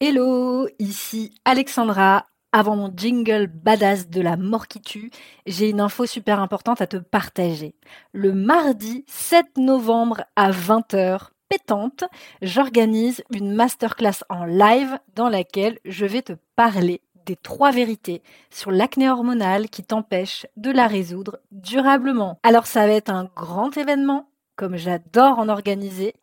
Hello, ici Alexandra. Avant mon jingle badass de la mort qui tue, j'ai une info super importante à te partager. Le mardi 7 novembre à 20h, pétante, j'organise une masterclass en live dans laquelle je vais te parler des trois vérités sur l'acné hormonale qui t'empêche de la résoudre durablement. Alors ça va être un grand événement, comme j'adore en organiser,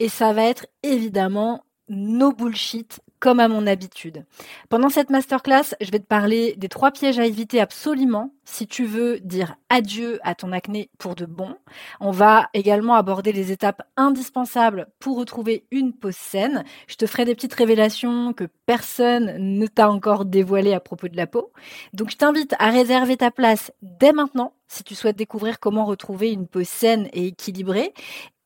et ça va être évidemment no bullshit comme à mon habitude. Pendant cette masterclass, je vais te parler des trois pièges à éviter absolument si tu veux dire adieu à ton acné pour de bon. On va également aborder les étapes indispensables pour retrouver une peau saine. Je te ferai des petites révélations que personne ne t'a encore dévoilées à propos de la peau. Donc je t'invite à réserver ta place dès maintenant si tu souhaites découvrir comment retrouver une peau saine et équilibrée.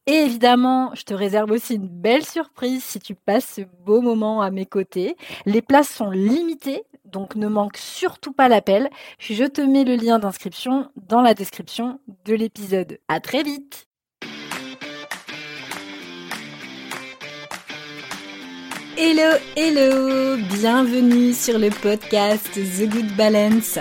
Et évidemment, je te réserve aussi une belle surprise si tu passes ce beau moment à mes côtés. Les places sont limitées, donc ne manque surtout pas l'appel. Je te mets le lien d'inscription dans la description de l'épisode. À très vite! Hello, hello! Bienvenue sur le podcast The Good Balance.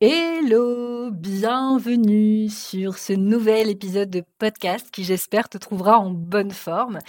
Hello, bienvenue sur ce nouvel épisode de podcast qui j'espère te trouvera en bonne forme.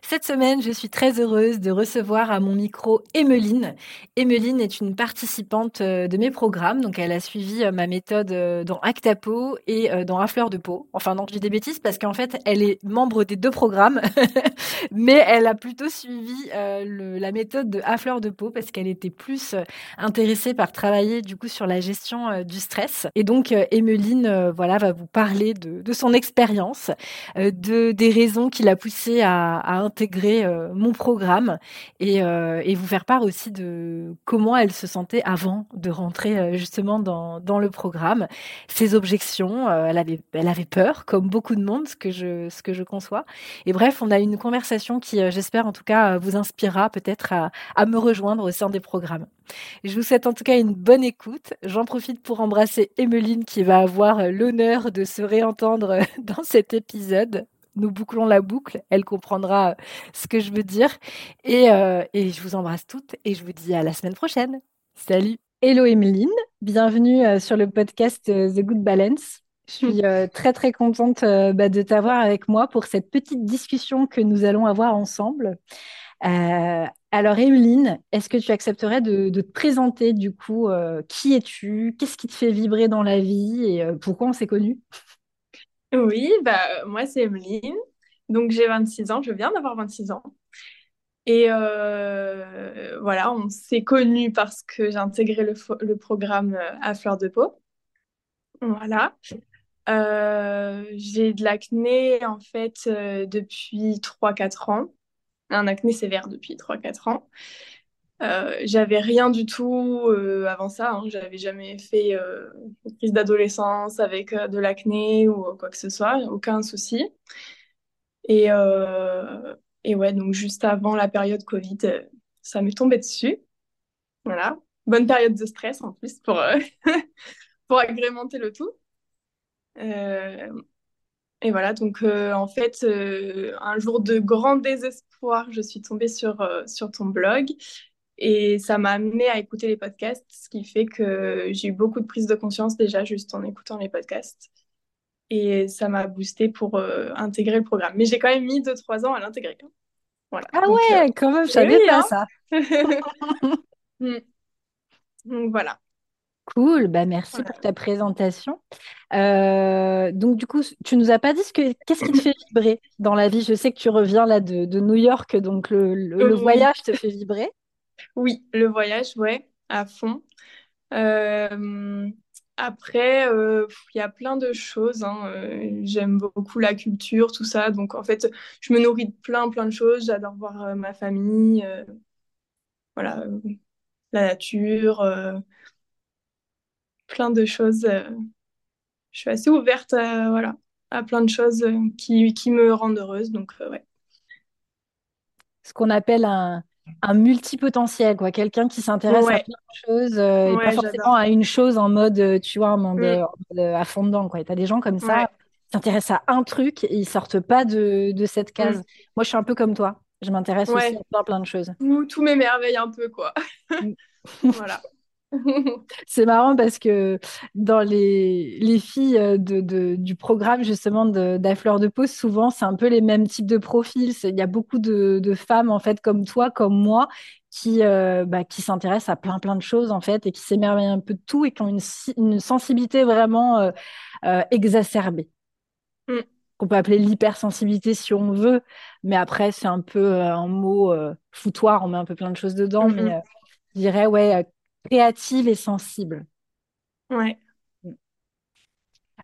Cette semaine, je suis très heureuse de recevoir à mon micro Emeline. Emeline est une participante euh, de mes programmes, donc elle a suivi euh, ma méthode euh, dans Actapo et dans À fleur de peau. Enfin non, je dis des bêtises parce qu'en fait, elle est membre des deux programmes, mais elle a plutôt suivi la méthode de À fleur de peau parce qu'elle était plus intéressée par travailler du coup sur la gestion euh, du stress. Et donc, Emeline, euh, voilà, va vous parler de, son expérience, euh, de des raisons qui l'a poussée à, intégrer mon programme et, vous faire part aussi de comment elle se sentait avant de rentrer justement dans, le programme, ses objections. elle avait, peur, comme beaucoup de monde, ce que je, ce que je conçois. Et bref, on a une conversation qui, j'espère en tout cas, vous inspirera peut-être à me rejoindre au sein des programmes. Je vous souhaite en tout cas une bonne écoute. J'en profite pour embrasser Emeline qui va avoir euh, l'honneur de se réentendre euh, dans cet épisode. Nous bouclons la boucle, elle comprendra euh, ce que je veux dire. Et, et je vous embrasse toutes et je vous dis à la semaine prochaine. Salut Hello Emeline, bienvenue sur le podcast The Good Balance. Je suis très très contente bah, de t'avoir avec moi pour cette petite discussion que nous allons avoir ensemble. Alors, Emeline, est-ce que tu accepterais de, te présenter du coup euh, Qui es-tu? Qu'est-ce qui te fait vibrer dans la vie Et euh, pourquoi on s'est connus? Oui, bah, moi c'est Emeline. Donc j'ai 26 ans, je viens d'avoir 26 ans. Et euh, voilà, on s'est connus parce que j'ai intégré le, programme à fleur de peau. Voilà. j'ai de l'acné en fait depuis 3-4 ans un acné sévère depuis 3-4 ans. Euh, j'avais rien du tout euh, avant ça. Hein. J'avais jamais fait euh, une crise d'adolescence avec de l'acné ou quoi que ce soit, aucun souci. Et, et ouais, donc juste avant la période Covid, ça m'est tombé dessus. Voilà. Bonne période de stress en plus pour, pour agrémenter le tout. Et voilà, donc euh, en fait, euh, un jour de grand désespoir, je suis tombée sur, euh, sur ton blog et ça m'a amené à écouter les podcasts, ce qui fait que j'ai eu beaucoup de prise de conscience déjà juste en écoutant les podcasts. Et ça m'a boosté pour intégrer le programme. Mais j'ai quand même mis 2-3 ans à l'intégrer. Hein. Voilà. Ah ouais, quand même, je savais pas hein. ça. Hmm. donc voilà. Cool, bah merci pour ta présentation. Euh, donc du coup, tu nous as pas dit ce que qu'est-ce qui te fait vibrer dans la vie? Je sais que tu reviens là de, New York, donc le, voyage te fait vibrer. Oui, le voyage, ouais, à fond. Euh, après, euh, il y a plein de choses. Hein, j'aime beaucoup la culture, tout ça. Donc en fait, je me nourris de plein, plein de choses. J'adore voir ma famille, voilà, la nature plein de choses. Euh, je suis assez ouverte à, voilà, à plein de choses qui, qui me rendent heureuse. Donc, ouais. Ce qu'on appelle un, un multipotentiel, quoi. Quelqu'un qui s'intéresse à plein de choses et pas forcément à une chose en mode, tu vois, en mode, mm. à fond dedans, quoi. Tu as des gens comme ça qui s'intéressent à un truc et ils sortent pas de, de cette case. Mm. Moi, je suis un peu comme toi. Je m'intéresse aussi à plein, plein de choses. Tout, tout m'émerveille un peu, quoi. Mm. voilà. C'est marrant parce que dans les, les filles euh, de, du programme justement d'Affleur de, de Peau, souvent c'est un peu les mêmes types de profils. Il y a beaucoup de, de, femmes en fait comme toi, comme moi, qui, euh, bah, qui s'intéressent à plein plein de choses en fait et qui s'émerveillent un peu de tout et qui ont une, une sensibilité vraiment euh, exacerbée. Mm. Qu'on peut appeler l'hypersensibilité si on veut, mais après c'est un peu un mot foutoir, on met un peu plein de choses dedans, mm-hmm. mais je dirais ouais créative et sensible. Ouais.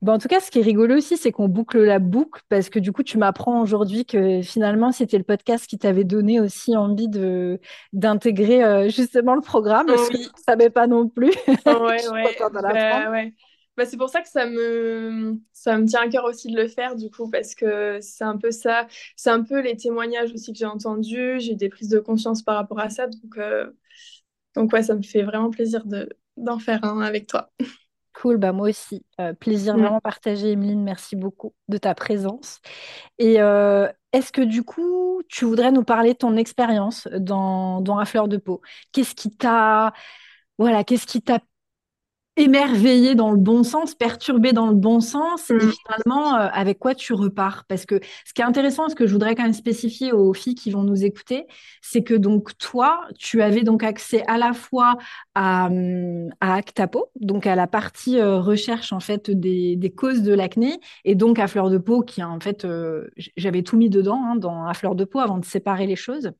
en tout cas, ce qui est rigolo aussi, c'est qu'on boucle la boucle parce que du coup, tu m'apprends aujourd'hui que finalement, c'était le podcast qui t'avait donné aussi envie de d'intégrer euh, justement le programme. Oui. Je ne savais pas non plus. Ouais, ouais. Bah, ouais. Bah, c'est pour ça que ça me, ça me tient à cœur aussi de le faire, du coup, parce que c'est un peu ça. C'est un peu les témoignages aussi que j'ai entendus. J'ai des prises de conscience par rapport à ça. Donc, euh, donc ouais, ça me fait vraiment plaisir de, d'en faire un avec toi. Cool, bah moi aussi. Euh, plaisir vraiment partagé, Emeline. Merci beaucoup de ta présence. Et euh, est-ce que du coup, tu voudrais nous parler de ton expérience dans, dans la fleur de peau? Qu'est-ce qui t'a voilà, qu'est-ce qui t'a émerveillé dans le bon sens, perturbé dans le bon sens, et mm. finalement, euh, avec quoi tu repars? Parce que ce qui est intéressant, ce que je voudrais quand même spécifier aux filles qui vont nous écouter, c'est que donc toi, tu avais donc accès à la fois à, hum, à Actapo, donc à la partie euh, recherche en fait des, des causes de l'acné, et donc à Fleur de Peau, qui en fait, euh, j'avais tout mis dedans hein, dans à Fleur de Peau avant de séparer les choses.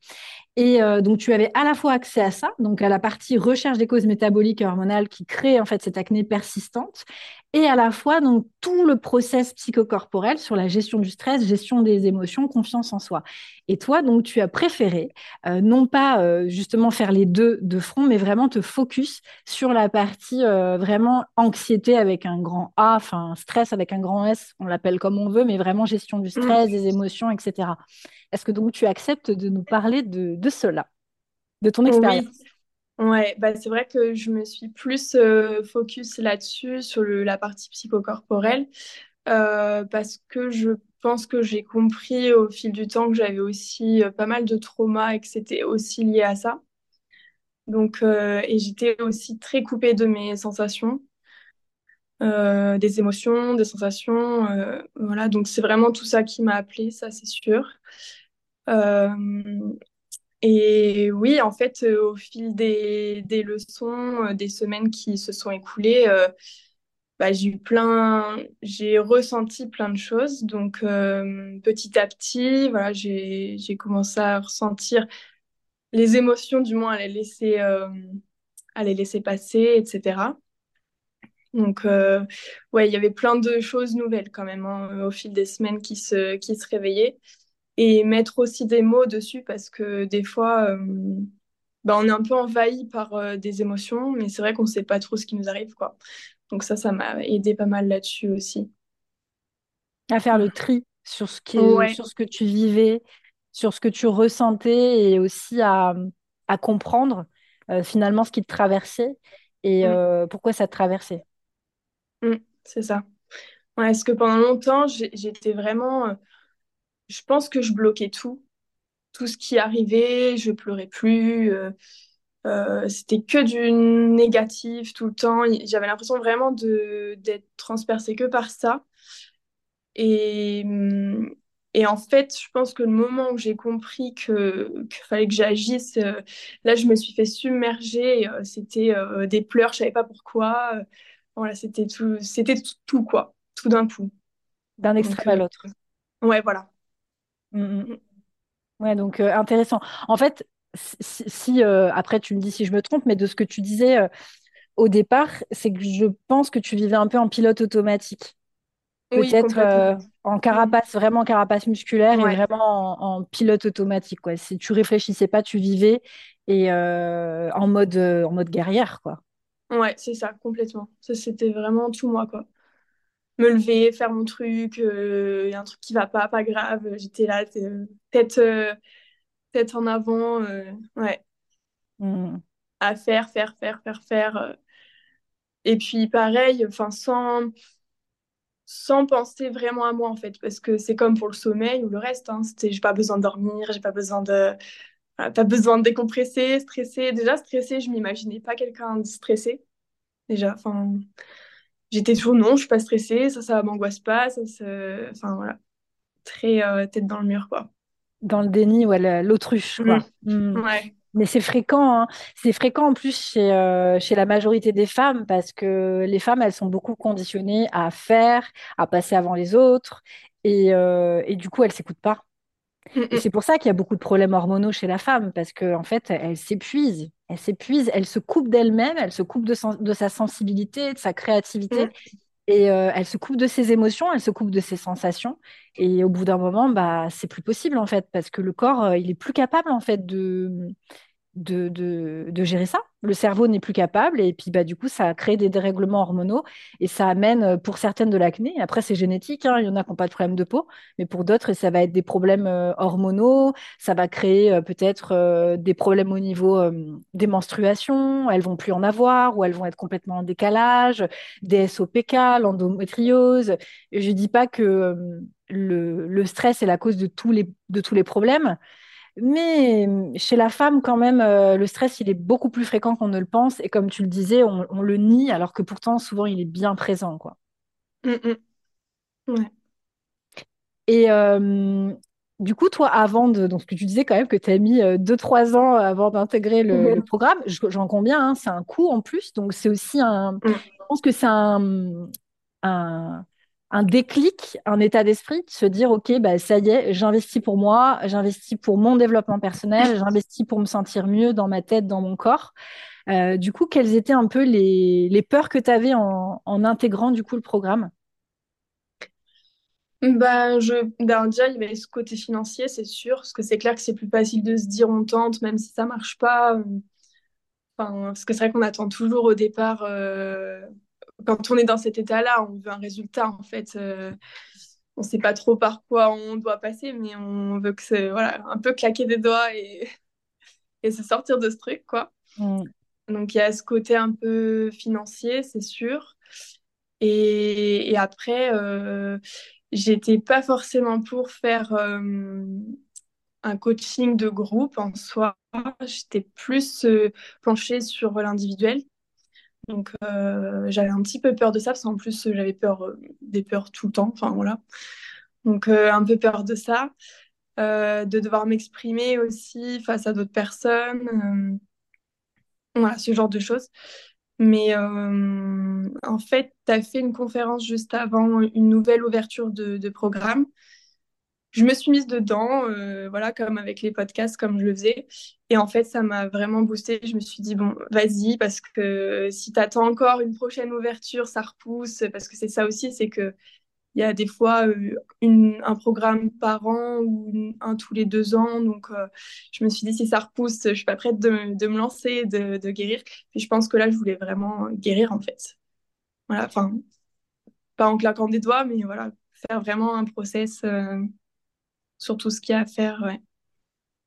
Et euh, donc, tu avais à la fois accès à ça, donc à la partie recherche des causes métaboliques et hormonales qui crée en fait cette acné persistante, et à la fois donc tout le process psychocorporel sur la gestion du stress, gestion des émotions, confiance en soi. Et toi, donc, tu as préféré euh, non pas euh, justement faire les deux de front, mais vraiment te focus sur la partie vraiment anxiété avec un grand A, enfin stress avec un grand S, on l'appelle comme on veut, mais vraiment gestion du stress, mmh. des émotions, etc. Est-ce que donc tu acceptes de nous parler de, de cela, de ton expérience? Oui, ouais, bah, c'est vrai que je me suis plus euh, focus là-dessus, sur le, la partie psychocorporelle, euh, parce que je pense que j'ai compris au fil du temps que j'avais aussi euh, pas mal de traumas et que c'était aussi lié à ça. Donc, et j'étais aussi très coupée de mes sensations. des émotions, des sensations, voilà. Donc c'est vraiment tout ça qui m'a appelé, ça c'est sûr. Euh, et oui, en fait, euh, au fil des, des leçons, euh, des semaines qui se sont écoulées, bah, j'ai eu plein, j'ai ressenti plein de choses. Donc, petit à petit, voilà, j'ai, j'ai commencé à ressentir les émotions, du moins, à les laisser, à les laisser passer, etc. Donc, ouais, il y avait plein de choses nouvelles quand même hein, au fil des semaines qui se, qui se réveillaient et mettre aussi des mots dessus parce que des fois, euh, bah, on est un peu envahi par euh, des émotions, mais c'est vrai qu'on ne sait pas trop ce qui nous arrive. quoi. Donc ça, ça m'a aidé pas mal là-dessus aussi. À faire le tri sur ce, qui sur ce que tu vivais, sur ce que tu ressentais et aussi à, à comprendre euh, finalement ce qui te traversait et pourquoi ça te traversait. Mm, c'est ça. Ouais, parce que pendant longtemps, j'étais vraiment je pense que je bloquais tout. Tout ce qui arrivait, je pleurais plus. Euh, euh, c'était que du négatif tout le temps. J'avais l'impression vraiment de d'être transpercée que par ça. Et, mm, et en fait, je pense que le moment où j'ai compris que qu'il fallait que j'agisse, euh, là, je me suis fait submerger. c'était des pleurs, je savais pas pourquoi. voilà, c'était tout, c'était tout, quoi, tout d'un coup. D'un extrait à l'autre. Ouais, voilà. Mm, mm. Mm. Ouais, donc euh, intéressant. En fait, si, euh, après tu me dis si je me trompe, mais de ce que tu disais euh, au départ, c'est que je pense que tu vivais un peu en pilote automatique. Peut-être en carapace, vraiment carapace musculaire et vraiment en, pilote automatique. Quoi. Si tu réfléchissais pas, tu vivais et en mode en mode guerrière, quoi. Ouais, c'est ça, complètement. Ça, c'était vraiment tout moi, quoi. Me lever, faire mon truc, il y a un truc qui va pas, pas grave, j'étais là, tête, tête en avant, ouais. Mmh. À faire, faire, faire, faire, faire. Et puis pareil, enfin sans sans penser vraiment à moi en fait parce que c'est comme pour le sommeil ou le reste hein, c'était j'ai pas besoin de dormir j'ai pas besoin de t'as besoin de décompresser stresser déjà stressé je m'imaginais pas quelqu'un de stressé déjà enfin j'étais toujours non je suis pas stressée ça ça m'angoisse pas ça enfin voilà très euh, tête dans le mur quoi dans le déni ou l'autruche quoi mmh. Mmh. ouais mais c'est fréquent, hein. c'est fréquent en plus chez, euh, chez la majorité des femmes parce que les femmes, elles sont beaucoup conditionnées à faire, à passer avant les autres et, euh, et du coup, elles s'écoutent pas. Et c'est pour ça qu'il y a beaucoup de problèmes hormonaux chez la femme parce qu'en en fait, elle s'épuise, elle s'épuise, elle se coupe d'elle-même, elle se coupe de, de, sa sensibilité, de sa créativité. Et euh, elle se coupe de ses émotions, elle se coupe de ses sensations. Et au bout d'un moment, bah, c'est plus possible en fait, parce que le corps, il est plus capable en fait de, de, gérer ça. Le cerveau n'est plus capable et puis bah, du coup, ça crée des dérèglements hormonaux et ça amène euh, pour certaines de l'acné. Après, c'est génétique, hein, il y en a qui n'ont pas de problème de peau, mais pour d'autres, ça va être des problèmes euh, hormonaux, ça va créer euh, peut-être des problèmes au niveau des menstruations, elles vont plus en avoir ou elles vont être complètement en décalage, des SOPK, l'endométriose. Je ne dis pas que le, stress est la cause de tous les problèmes, mais chez la femme, quand même, euh, le stress, il est beaucoup plus fréquent qu'on ne le pense. Et comme tu le disais, on, le nie, alors que pourtant, souvent, il est bien présent. Quoi. Mm, mm. Et euh, du coup, toi, avant de. Donc, ce que tu disais quand même que tu as mis 2-3 euh, ans avant d'intégrer le, programme, j'en conviens, hein, c'est un coût en plus. Donc, c'est aussi un. Je pense que c'est un, un un déclic, un état d'esprit, de se dire, OK, bah, ça y est, j'investis pour moi, j'investis pour mon développement personnel, j'investis pour me sentir mieux dans ma tête, dans mon corps. Euh, du coup, quelles étaient un peu les, les peurs que tu avais en, en, intégrant du coup le programme? Bah, je, ben, déjà, il y avait ce côté financier, c'est sûr, parce que c'est clair que c'est plus facile de se dire on tente, même si ça marche pas. Enfin, parce que c'est vrai qu'on attend toujours au départ euh, quand on est dans cet état-là, on veut un résultat en fait. Euh, on ne sait pas trop par quoi on doit passer, mais on veut que c'est voilà, un peu claquer des doigts et, et se sortir de ce truc, quoi. Mm. Donc il y a ce côté un peu financier, c'est sûr. Et, et après, euh, j'étais pas forcément pour faire euh, un coaching de groupe en soi. J'étais plus euh, penchée sur l'individuel. Donc euh, j'avais un petit peu peur de ça parce qu'en plus j'avais peur euh, des peurs tout le temps. Enfin voilà. Donc euh, un peu peur de ça, de devoir m'exprimer aussi face à d'autres personnes. voilà ce genre de choses. Mais en fait, tu as fait une conférence juste avant une nouvelle ouverture de programme je me suis mise dedans, euh, voilà, comme avec les podcasts, comme je le faisais. Et en fait, ça m'a vraiment boosté. Je me suis dit, bon, vas-y, parce que si tu attends encore une prochaine ouverture, ça repousse. Parce que c'est ça aussi, c'est que il y a des fois euh, un programme par an ou un tous les deux ans. Donc, euh, je me suis dit, si ça repousse, je suis pas prête de, me lancer, de, de, guérir. Puis je pense que là, je voulais vraiment guérir, en fait. Voilà, enfin, pas en claquant des doigts, mais voilà, faire vraiment un process sur tout ce qu'il y a à faire. Ouais.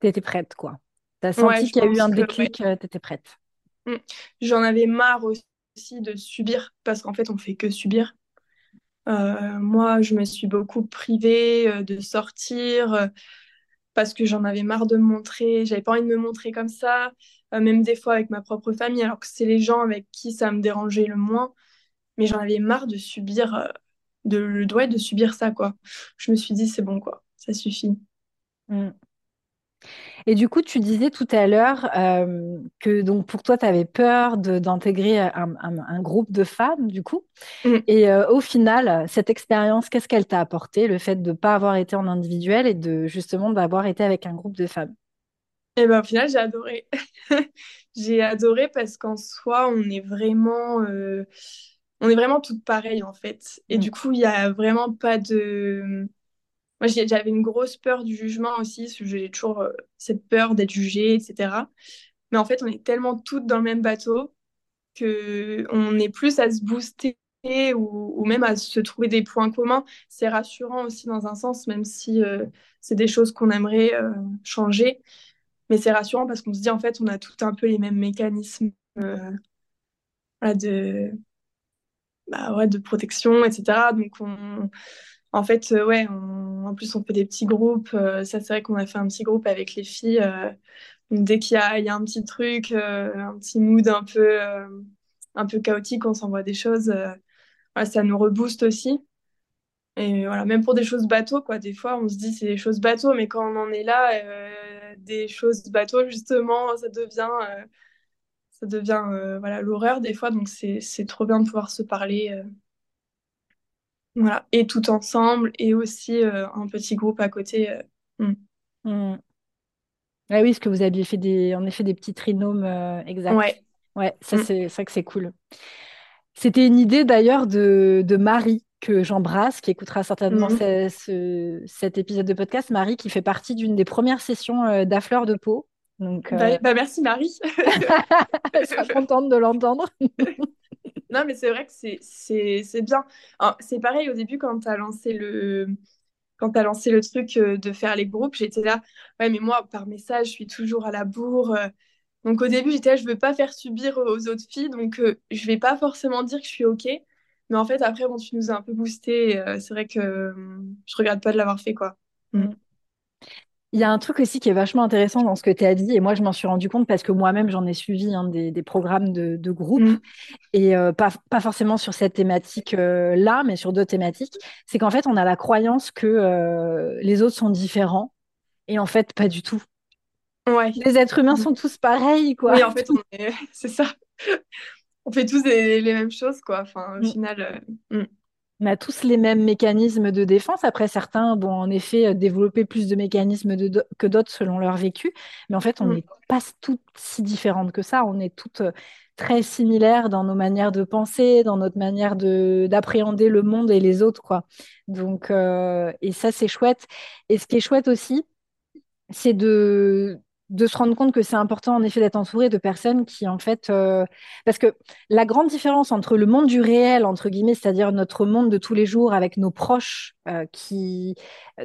Tu étais prête, quoi. Tu as senti qu'il y a eu un déclic, euh, tu étais prête. Mm. J'en avais marre aussi de subir, parce qu'en fait, on fait que subir. Euh, moi, je me suis beaucoup privée euh, de sortir parce que j'en avais marre de me montrer. J'avais pas envie de me montrer comme ça, même des fois avec ma propre famille, alors que c'est les gens avec qui ça me dérangeait le moins. Mais j'en avais marre de subir, de, de, de subir ça, quoi. Je me suis dit, c'est bon, quoi ça suffit. Mm. Et du coup, tu disais tout à l'heure euh, que donc pour toi, tu avais peur d'intégrer un, groupe de femmes, du coup. Mm. Et euh, au final, cette expérience, qu'est-ce qu'elle t'a apporté, le fait de ne pas avoir été en individuel et de justement d'avoir été avec un groupe de femmes? Et eh ben, au final, j'ai adoré. j'ai adoré parce qu'en soi, on est vraiment, euh, on est vraiment toutes pareilles en fait. Et mm. du coup, il n'y a vraiment pas de moi, j'avais une grosse peur du jugement aussi, j'ai toujours euh, cette peur d'être jugée, etc. Mais en fait, on est tellement toutes dans le même bateau que on est plus à se booster ou, même à se trouver des points communs. C'est rassurant aussi dans un sens, même si c'est des choses qu'on aimerait changer. Mais c'est rassurant parce qu'on se dit, en fait, on a tout un peu les mêmes mécanismes de, bah, ouais, de protection, etc. Donc, on, en fait, ouais, en plus, on fait des petits groupes. ça, c'est vrai qu'on a fait un petit groupe avec les filles. dès qu'il y a, un petit truc, un petit mood un peu, un peu chaotique, on s'envoie des choses. ça nous rebooste aussi. Et voilà, même pour des choses bateaux, quoi. Des fois, on se dit c'est des choses bateaux, mais quand on en est là, euh, des choses bateaux, justement, ça devient, euh, ça devient euh, voilà, l'horreur des fois. Donc, c'est trop bien de pouvoir se parler. Voilà, et tout ensemble, et aussi un petit groupe à côté. Hmm. Hmm. Ah oui, parce que vous aviez fait des, en effet des petits trinômes exacts. Ouais. Ouais, ça, hmm. c'est vrai que c'est cool. C'était une idée d'ailleurs de, de Marie que j'embrasse, qui écoutera certainement cet épisode de podcast, Marie, qui fait partie d'une des premières sessions euh, d'Affleur de peau. Donc, bah, euh, bah, merci Marie. Je suis contente de l'entendre. non, mais c'est vrai que c'est bien. C'est pareil au début quand tu as lancé le quand tu lancé le truc euh, de faire les groupes, j'étais là, ouais, mais moi, par message, je suis toujours à la bourre. Donc au début, j'étais là, je veux pas faire subir aux autres filles, donc je vais pas forcément dire que je suis OK. Mais en fait, après, bon, tu nous as un peu boosté. Euh, c'est vrai que euh, je regrette pas de l'avoir fait, quoi. Mm. Il y a un truc aussi qui est vachement intéressant dans ce que tu as dit, et moi je m'en suis rendu compte parce que moi-même j'en ai suivi hein, des, des, programmes de, de groupe, mm. et euh, pas, pas, forcément sur cette thématique-là, mais sur d'autres thématiques. C'est qu'en fait on a la croyance que les autres sont différents, et en fait pas du tout. Ouais. Les êtres humains sont tous pareils, quoi. Oui, en fait, c'est ça on fait tous les, mêmes choses, quoi. Enfin, au mm. final. Euh, mm. On a tous les mêmes mécanismes de défense. Après, certains vont en effet euh, développer plus de mécanismes que d'autres selon leur vécu. Mais en fait, on mm. n'est pas toutes si différentes que ça. On est toutes euh, très similaires dans nos manières de penser, dans notre manière d'appréhender le monde et les autres, quoi. Donc, et ça, c'est chouette. Et ce qui est chouette aussi, c'est de, de se rendre compte que c'est important en effet d'être entouré de personnes qui en fait euh, parce que la grande différence entre le monde du réel entre guillemets c'est-à-dire notre monde de tous les jours avec nos proches euh, qui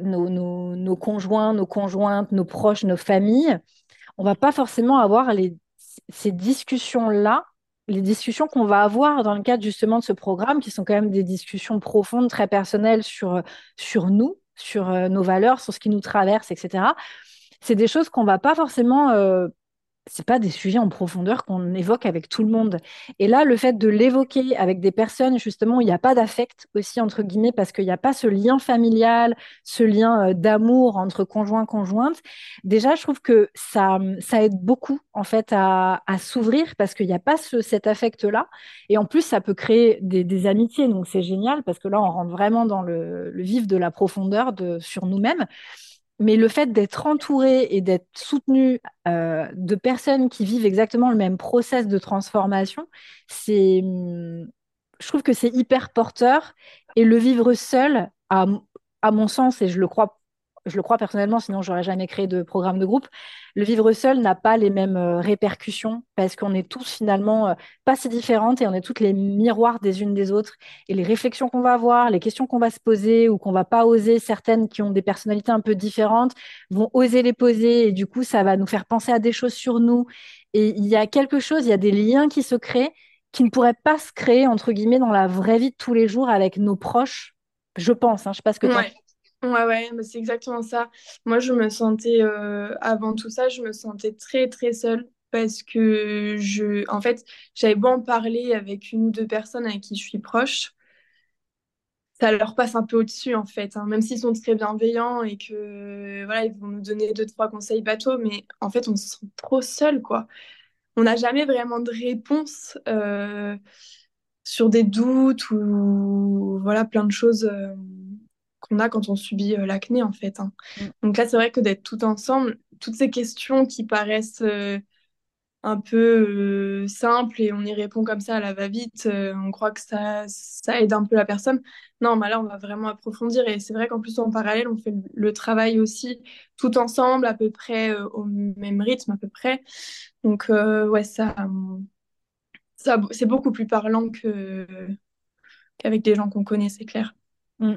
nos, nos, conjoints nos conjointes nos proches nos familles on va pas forcément avoir les, ces discussions là les discussions qu'on va avoir dans le cadre justement de ce programme qui sont quand même des discussions profondes très personnelles sur sur nous sur euh, nos valeurs sur ce qui nous traverse etc c'est des choses qu'on va pas forcément euh, c'est pas des sujets en profondeur qu'on évoque avec tout le monde. Et là, le fait de l'évoquer avec des personnes, justement, où il n'y a pas d'affect aussi, entre guillemets, parce qu'il n'y a pas ce lien familial, ce lien euh, d'amour entre conjoint conjointe, déjà, je trouve que ça, ça aide beaucoup, en fait, à, s'ouvrir parce qu'il n'y a pas cet affect-là. Et en plus, ça peut créer des, amitiés. Donc, c'est génial parce que là, on rentre vraiment dans le, vif de la profondeur de, sur nous-mêmes mais le fait d'être entouré et d'être soutenu euh, de personnes qui vivent exactement le même process de transformation, c'est, je trouve que c'est hyper porteur. Et le vivre seul, à, à mon sens, et je le crois je le crois personnellement, sinon j'aurais jamais créé de programme de groupe. Le vivre seul n'a pas les mêmes euh, répercussions parce qu'on est tous finalement euh, pas si différentes et on est toutes les miroirs des unes des autres. Et les réflexions qu'on va avoir, les questions qu'on va se poser ou qu'on va pas oser, certaines qui ont des personnalités un peu différentes vont oser les poser et du coup ça va nous faire penser à des choses sur nous. Et il y a quelque chose, il y a des liens qui se créent qui ne pourraient pas se créer entre guillemets dans la vraie vie de tous les jours avec nos proches. Je pense, hein, je sais pas ce que tu ouais, c'est exactement ça. Moi, je me sentais, euh, avant tout ça, je me sentais très, très seule parce que je, en fait, j'avais beau en parler avec une ou deux personnes avec qui je suis proche, ça leur passe un peu au-dessus, en fait, hein. même s'ils sont très bienveillants et que, voilà, ils vont nous donner deux, trois conseils bateaux, mais en fait, on se sent trop seul, quoi. On n'a jamais vraiment de réponse euh, sur des doutes ou, voilà, plein de choses. Euh, qu'on a quand on subit euh, l'acné en fait. Hein. Mm. Donc là, c'est vrai que d'être tout ensemble, toutes ces questions qui paraissent euh, un peu euh, simples et on y répond comme ça à la va-vite, on croit que ça, ça aide un peu la personne. Non, mais là, on va vraiment approfondir et c'est vrai qu'en plus, en parallèle, on fait le travail aussi tout ensemble, à peu près au même rythme, à peu près. Donc, ouais, ça, ça c'est beaucoup plus parlant que qu'avec des gens qu'on connaît, c'est clair. Mm.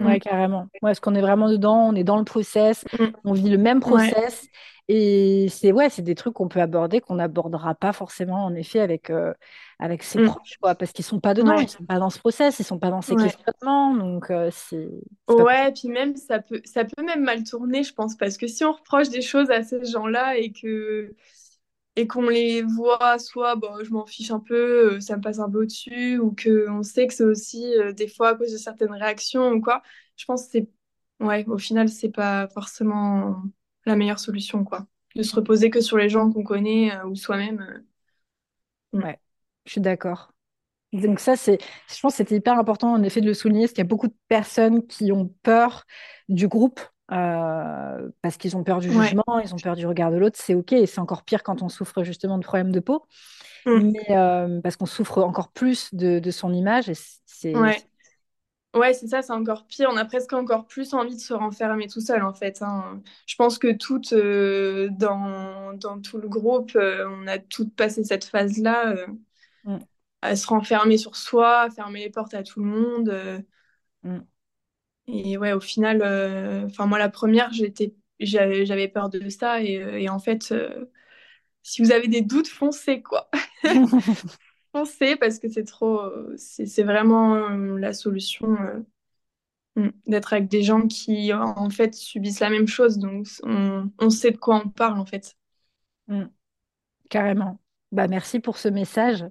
Ouais, mm. carrément. Ouais, parce qu'on est vraiment dedans, on est dans le process, mm. on vit le même process. Et c'est ouais, c'est des trucs qu'on peut aborder, qu'on n'abordera pas forcément, en effet, avec, euh, avec ses proches, quoi, parce qu'ils sont pas dedans, ils sont pas dans ce process, ils sont pas dans ces questionnements. Donc, euh, c'est. Ouais, puis même, ça peut, ça peut même mal tourner, je pense, parce que si on reproche des choses à ces gens-là et que et qu'on les voit soit je m'en fiche un peu, euh, ça me passe un peu au-dessus, ou qu'on sait que c'est aussi euh, des fois à cause de certaines réactions ou quoi, je pense que c'est, ouais, au final, c'est pas forcément la meilleure solution, quoi. De se reposer que sur les gens qu'on connaît euh, ou soi-même. Ouais, je suis d'accord. Donc ça, c'est, je pense que c'était hyper important en effet de le souligner, parce qu'il y a beaucoup de personnes qui ont peur du groupe euh, parce qu'ils ont peur du jugement, ils ont peur du regard de l'autre, c'est ok, et c'est encore pire quand on souffre justement de problèmes de peau, mm. mais euh, parce qu'on souffre encore plus de, son image, et c'est... Ouais, ouais c'est ça, c'est encore pire, on a presque encore plus envie de se renfermer tout seul en fait. Hein. Je pense que toutes, euh, dans, dans, tout le groupe, on a toutes passé cette phase-là, mm. à se renfermer sur soi, à fermer les portes à tout le monde. Mm. Et ouais, au final, euh, enfin moi la première, j'étais, j'avais peur de ça et, euh, et en fait, euh, si vous avez des doutes, foncez quoi. foncez parce que c'est trop, c'est vraiment la solution mm, d'être avec des gens qui en fait subissent la même chose, donc on, on sait de quoi on parle en fait. Mm. Carrément. Bah merci pour ce message.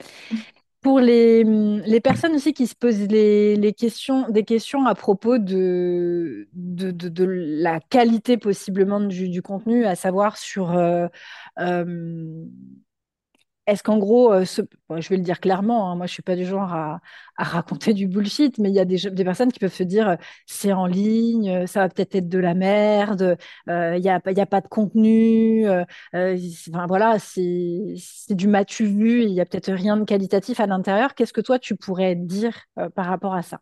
Pour les, les, personnes aussi qui se posent les, les, questions, des questions à propos de, de, de, la qualité possiblement du, contenu, à savoir sur euh, euh, est-ce qu'en gros, euh, je vais le dire clairement, hein, moi je suis pas du genre à, raconter du bullshit, mais il y a des, personnes qui peuvent se dire euh, c'est en ligne, euh, ça va peut-être être de la merde, il n'y a, y a pas de contenu, voilà, c'est du matu vu, il n'y a peut-être rien de qualitatif à l'intérieur. Qu'est-ce que toi tu pourrais dire par rapport à ça?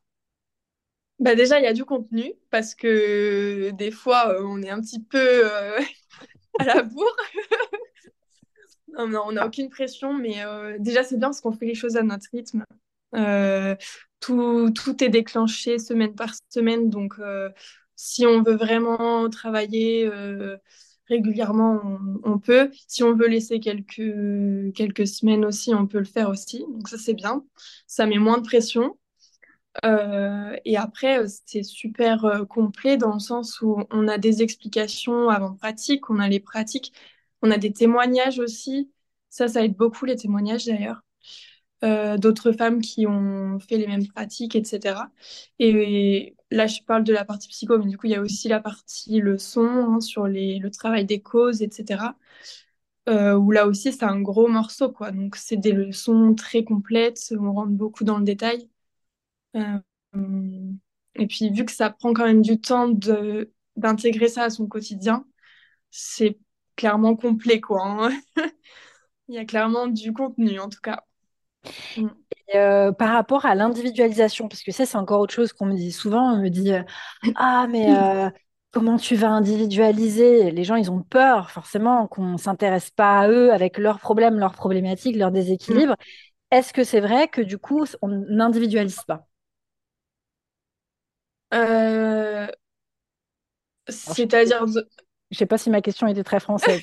Bah déjà, il y a du contenu parce que des fois, on est un petit peu à la bourre. On n'a aucune pression, mais euh, déjà, c'est bien parce qu'on fait les choses à notre rythme. Euh, tout, tout, est déclenché semaine par semaine, donc euh, si on veut vraiment travailler régulièrement, on, peut. Si on veut laisser quelques, quelques semaines aussi, on peut le faire aussi. Donc ça, c'est bien. Ça met moins de pression. et après, c'est super complet dans le sens où on a des explications avant pratique, on a les pratiques. On a des témoignages aussi. Ça, ça aide beaucoup les témoignages d'ailleurs. Euh, d'autres femmes qui ont fait les mêmes pratiques, etc. Et, là, je parle de la partie psycho, mais du coup, il y a aussi la partie leçon hein, sur les, le travail des causes, etc. Euh, où là aussi, c'est un gros morceau, quoi. Donc, c'est des leçons très complètes, on rentre beaucoup dans le détail. Euh, et puis, vu que ça prend quand même du temps d'intégrer ça à son quotidien, c'est clairement complet, quoi. Hein. Il y a clairement du contenu, en tout cas. Mm. Euh, par rapport à l'individualisation, parce que ça, c'est encore autre chose qu'on me dit souvent. On me dit euh, Ah, mais euh, comment tu vas individualiser? Les gens, ils ont peur, forcément, qu'on ne s'intéresse pas à eux avec leurs problèmes, leurs problématiques, leurs déséquilibres. Mm. Est-ce que c'est vrai que du coup, on n'individualise pas C'est-à-dire. Je sais pas si ma question était très française.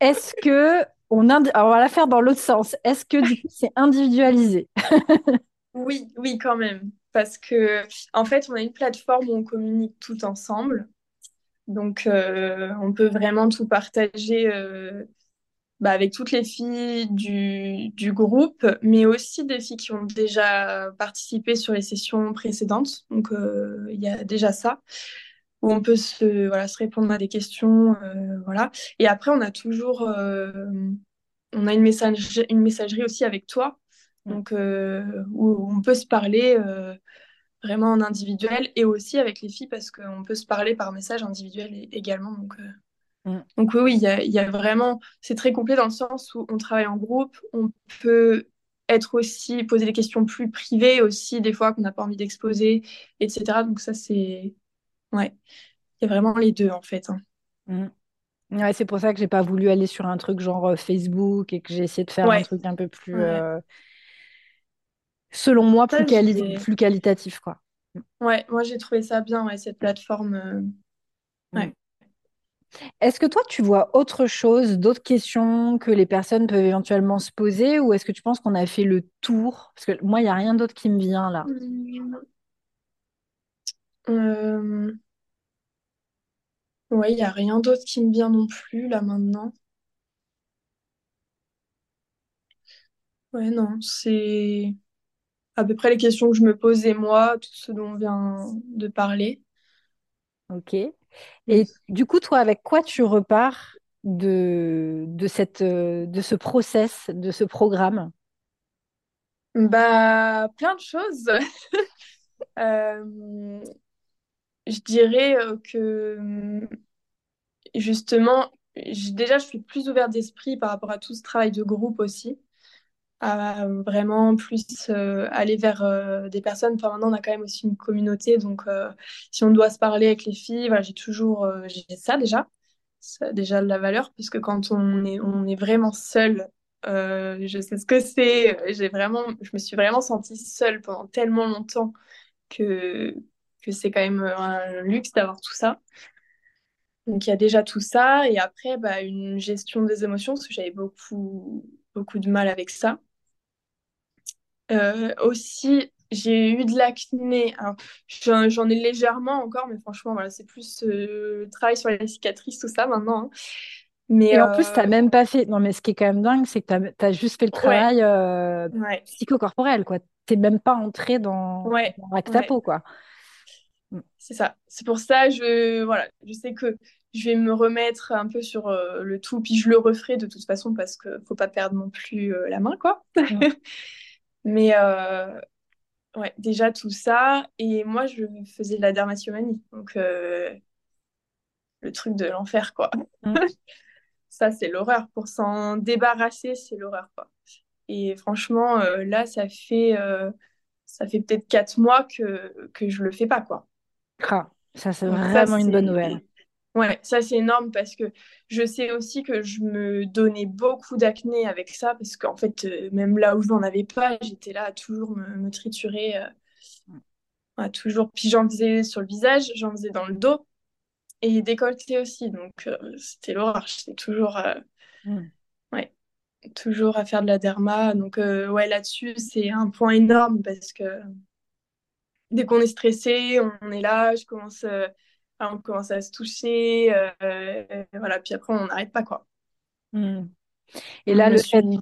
Est-ce que on, on va la faire dans l'autre sens. Est-ce que du coup, c'est individualisé? Oui, oui, quand même. Parce que, en fait, on a une plateforme où on communique tout ensemble. Donc, euh, on peut vraiment tout partager euh, bah, avec toutes les filles du, groupe, mais aussi des filles qui ont déjà participé sur les sessions précédentes. Donc, euh, il y a déjà ça où on peut se, voilà, se répondre à des questions. Euh, voilà. Et après, on a toujours euh, on a une, message, une messagerie aussi avec toi, donc, euh, où on peut se parler vraiment en individuel et aussi avec les filles parce qu'on peut se parler par message individuel également. Donc, mm. donc oui, il y a, y a, vraiment, c'est très complet dans le sens où on travaille en groupe, on peut être aussi, poser des questions plus privées aussi, des fois qu'on n'a pas envie d'exposer, etc. Donc ça, c'est Ouais, il y a vraiment les deux en fait. Hein. Mm. Ouais, c'est pour ça que j'ai pas voulu aller sur un truc genre euh, Facebook et que j'ai essayé de faire un truc un peu plus. Euh, selon moi, plus, quali- qualitatif, quoi. Ouais, moi j'ai trouvé ça bien, ouais, cette plateforme. euh, Ouais. Est-ce que toi, tu vois autre chose, d'autres questions que les personnes peuvent éventuellement se poser, ou est-ce que tu penses qu'on a fait le tour? Parce que moi, il n'y a rien d'autre qui me vient là. Euh, Ouais, il n'y a rien d'autre qui me vient non plus là maintenant. Ouais, non, c'est à peu près les questions que je me posais moi, tout ce dont on vient de parler. Ok. Et du coup, toi, avec quoi tu repars de, de cette, euh, de ce process, de ce programme? Bah, plein de choses. Euh, je dirais euh, que justement, j- déjà, je suis plus ouverte d'esprit par rapport à tout ce travail de groupe aussi. à vraiment plus euh, aller vers euh, des personnes. Enfin, maintenant, on a quand même aussi une communauté, donc si on doit se parler avec les filles, voilà, j'ai toujours j'ai ça déjà, ça a déjà de la valeur, puisque quand on est, on est vraiment seul, je sais ce que c'est, je me suis vraiment sentie seule pendant tellement longtemps que, que c'est quand même un luxe d'avoir tout ça. Donc il y a déjà tout ça, et après, bah, une gestion des émotions, parce que j'avais beaucoup, beaucoup de mal avec ça. Euh, aussi, j'ai eu de l'acné. J'en, ai légèrement encore, mais franchement, voilà, c'est plus euh, le travail sur les cicatrices, tout ça maintenant. hein. Mais Et en plus, tu n'as euh, même pas fait. Non, mais ce qui est quand même dingue, c'est que tu as, juste fait le ouais, travail euh, ouais, psychocorporel, quoi. Tu n'es même pas entré dans, ouais, dans ta peau, quoi. Mm. c'est ça. C'est pour ça, je, voilà, je sais que je vais me remettre un peu sur euh, le tout, puis je le referai de toute façon parce que faut pas perdre non plus euh, la main, quoi. Mais euh, ouais, déjà tout ça. Et moi, je faisais de la dermatomanie, donc le truc de l'enfer, quoi. Mm. Ça, c'est l'horreur. Pour s'en débarrasser, c'est l'horreur, quoi. Et franchement, là, ça fait, ça fait peut-être quatre mois que, que je le fais pas, quoi. Ah, ça, c'est ça, vraiment une bonne nouvelle. Ouais, ça, c'est énorme parce que je sais aussi que je me donnais beaucoup d'acné avec ça parce qu'en fait, euh, même là où je n'en avais pas, j'étais là à toujours me, me triturer. euh, à toujours. Puis j'en faisais sur le visage, j'en faisais dans le dos et décolleté aussi. Donc, euh, c'était l'horreur. J'étais toujours... Mm. ouais. toujours à faire de la derma. Donc, ouais, là-dessus, c'est un point énorme parce que dès qu'on est stressé, on est là, je commence, euh, on commence à se toucher, euh, voilà, puis après, on n'arrête pas, quoi. Mm. Et là, le fait, suis...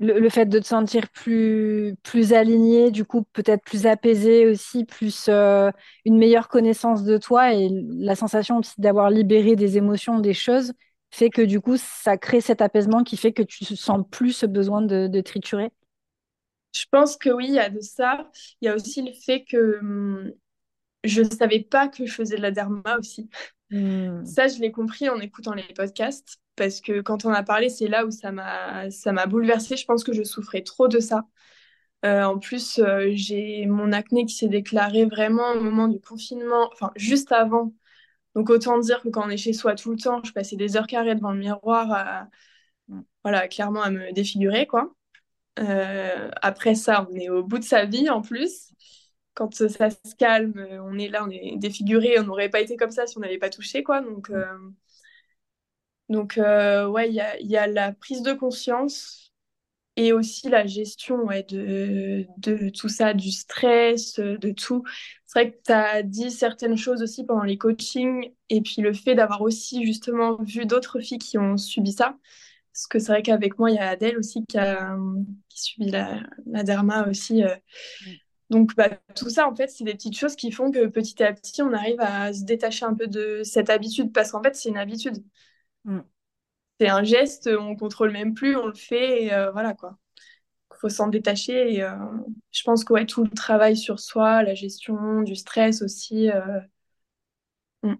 le, le fait de te sentir plus, plus aligné, du coup, peut-être plus apaisé aussi, plus euh, une meilleure connaissance de toi et la sensation aussi d'avoir libéré des émotions, des choses, fait que du coup, ça crée cet apaisement qui fait que tu sens plus ce besoin de, de triturer? Je pense que oui, il y a de ça. Il y a aussi le fait que hum, je ne savais pas que je faisais de la derma aussi. Mm. Ça, je l'ai compris en écoutant les podcasts, parce que quand on a parlé, c'est là où ça m'a ça m'a bouleversée. Je pense que je souffrais trop de ça. Euh, en plus, euh, j'ai mon acné qui s'est déclaré vraiment au moment du confinement, enfin juste avant. Donc autant dire que quand on est chez soi tout le temps, je passais des heures carrées devant le miroir, à, voilà, clairement à me défigurer, quoi. Euh, après ça, on est au bout de sa vie en plus. Quand ça se calme, on est là, on est défiguré. On n'aurait pas été comme ça si on n'avait pas touché, quoi. Donc, euh, donc euh, ouais, il y a, la prise de conscience et aussi la gestion de, de tout ça, du stress, de tout. C'est vrai que tu as dit certaines choses aussi pendant les coachings et puis le fait d'avoir aussi justement vu d'autres filles qui ont subi ça. Parce que c'est vrai qu'avec moi, il y a Adèle aussi qui a qui subit la, la derma aussi. euh. Donc bah, tout ça, en fait, c'est des petites choses qui font que petit à petit, on arrive à se détacher un peu de cette habitude. Parce qu'en fait, c'est une habitude. Mm. C'est un geste, on contrôle même plus, on le fait, et euh, voilà quoi. Il faut s'en détacher. Et euh, je pense que ouais, tout le travail sur soi, la gestion du stress aussi, euh, mm.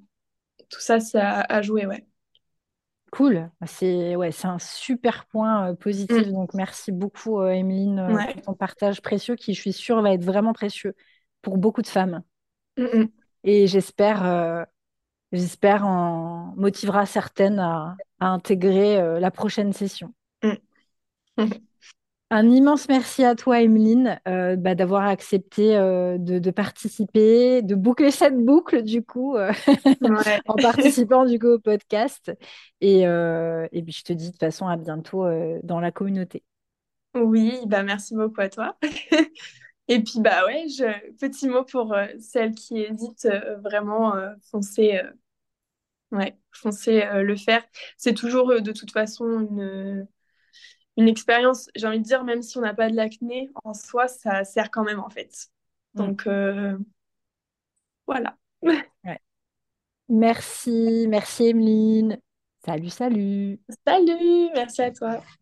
tout ça, ça a joué, ouais. Cool, c'est ouais, c'est un super point euh, positif. Mm. Donc merci beaucoup, euh, Emeline, euh, Ouais. pour ton partage précieux qui, je suis sûre, va être vraiment précieux pour beaucoup de femmes. Mm, mm. Et j'espère, euh, j'espère, en motivera certaines à, à intégrer la prochaine session. Mm. Un immense merci à toi, Emeline, euh, bah, d'avoir accepté euh, de, participer, de boucler cette boucle, du coup, euh, en participant du coup au podcast. Et, et puis, je te dis de toute façon à bientôt dans la communauté. Oui, bah merci beaucoup à toi. et puis, bah ouais, je... petit mot pour celles qui hésitent vraiment, foncer, ouais, foncer le faire. C'est toujours de toute façon une une expérience, j'ai envie de dire, même si on n'a pas de l'acné, en soi, ça sert quand même en fait. Mm. Donc euh, voilà. Merci, merci Emeline. Salut, salut. Salut, merci à toi.